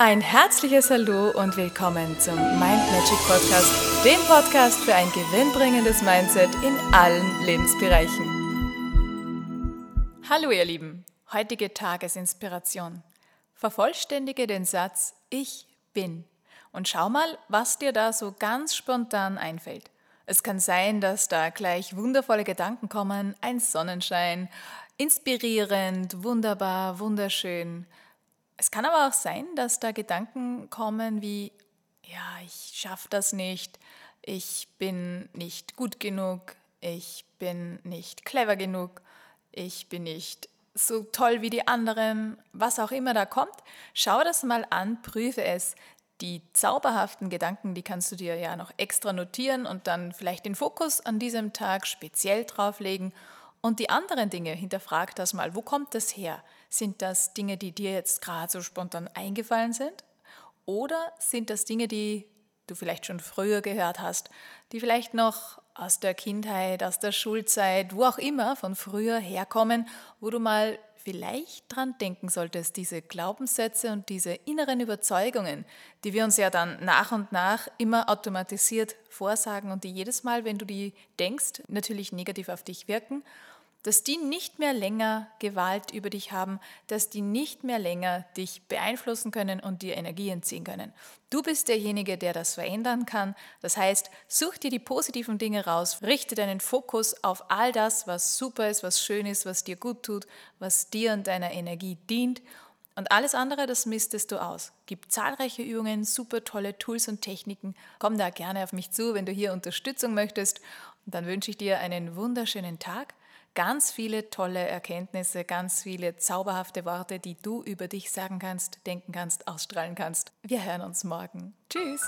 Ein herzliches Hallo und willkommen zum Mind Magic Podcast, dem Podcast für ein gewinnbringendes Mindset in allen Lebensbereichen. Hallo ihr Lieben, heutige Tagesinspiration. Vervollständige den Satz Ich bin und schau mal, was dir da so ganz spontan einfällt. Es kann sein, dass da gleich wundervolle Gedanken kommen, ein Sonnenschein, inspirierend, wunderbar, wunderschön. Es kann aber auch sein, dass da Gedanken kommen wie, ja, ich schaffe das nicht, ich bin nicht gut genug, ich bin nicht clever genug, ich bin nicht so toll wie die anderen, was auch immer da kommt. Schau das mal an, prüfe es. Die zauberhaften Gedanken, die kannst du dir ja noch extra notieren und dann vielleicht den Fokus an diesem Tag speziell drauflegen und die anderen Dinge, hinterfrag das mal. Wo kommt das her? Sind das Dinge, die dir jetzt gerade so spontan eingefallen sind? Oder sind das Dinge, die du vielleicht schon früher gehört hast, die vielleicht noch aus der Kindheit, aus der Schulzeit, wo auch immer von früher herkommen, wo du mal vielleicht dran denken solltest, diese Glaubenssätze und diese inneren Überzeugungen, die wir uns ja dann nach und nach immer automatisiert vorsagen und die jedes Mal, wenn du die denkst, natürlich negativ auf dich wirken dass die nicht mehr länger Gewalt über dich haben, dass die nicht mehr länger dich beeinflussen können und dir Energie entziehen können. Du bist derjenige, der das verändern kann. Das heißt, such dir die positiven Dinge raus, richte deinen Fokus auf all das, was super ist, was schön ist, was dir gut tut, was dir und deiner Energie dient. Und alles andere, das mistest du aus. Gibt zahlreiche Übungen, super tolle Tools und Techniken. Komm da gerne auf mich zu, wenn du hier Unterstützung möchtest. Und dann wünsche ich dir einen wunderschönen Tag ganz viele tolle Erkenntnisse, ganz viele zauberhafte Worte, die du über dich sagen kannst, denken kannst, ausstrahlen kannst. Wir hören uns morgen. Tschüss!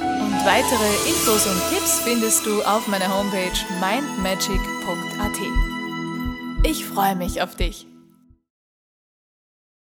Und weitere Infos und Tipps findest du auf meiner Homepage mindmagic.at. Ich freue mich auf dich.